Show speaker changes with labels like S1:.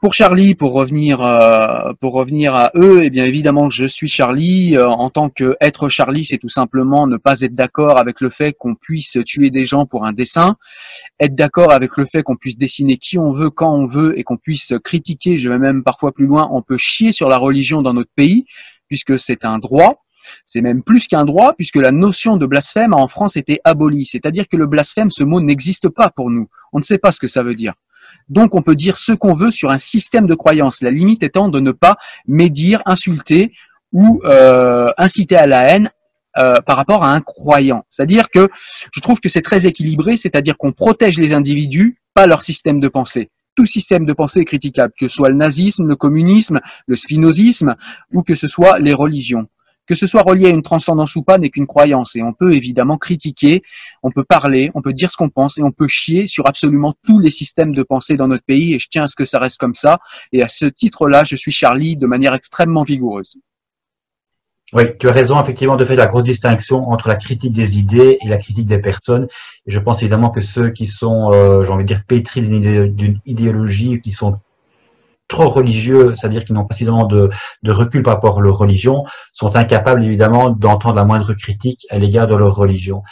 S1: Pour Charlie, pour revenir, euh, pour revenir à eux, eh bien évidemment, je suis Charlie. Euh, en tant que être Charlie, c'est tout simplement ne pas être d'accord avec le fait qu'on puisse tuer des gens pour un dessin, être d'accord avec le fait qu'on puisse dessiner qui on veut, quand on veut, et qu'on puisse critiquer. Je vais même parfois plus loin. On peut chier sur la religion dans notre pays, puisque c'est un droit. C'est même plus qu'un droit, puisque la notion de blasphème en France était abolie. C'est-à-dire que le blasphème, ce mot n'existe pas pour nous. On ne sait pas ce que ça veut dire. Donc on peut dire ce qu'on veut sur un système de croyance, la limite étant de ne pas médire, insulter ou euh, inciter à la haine euh, par rapport à un croyant. C'est-à-dire que je trouve que c'est très équilibré, c'est-à-dire qu'on protège les individus, pas leur système de pensée. Tout système de pensée est critiquable, que ce soit le nazisme, le communisme, le spinozisme ou que ce soit les religions que ce soit relié à une transcendance ou pas n'est qu'une croyance et on peut évidemment critiquer, on peut parler, on peut dire ce qu'on pense et on peut chier sur absolument tous les systèmes de pensée dans notre pays et je tiens à ce que ça reste comme ça et à ce titre-là, je suis Charlie de manière extrêmement vigoureuse.
S2: Oui, tu as raison, effectivement, de faire la grosse distinction entre la critique des idées et la critique des personnes. Je pense évidemment que ceux qui sont, euh, j'ai envie de dire, pétris d'une idéologie, qui sont trop religieux, c'est-à-dire qu'ils n'ont pas suffisamment de, recul par rapport à leur religion, sont incapables évidemment d'entendre la moindre critique à l'égard de leur religion.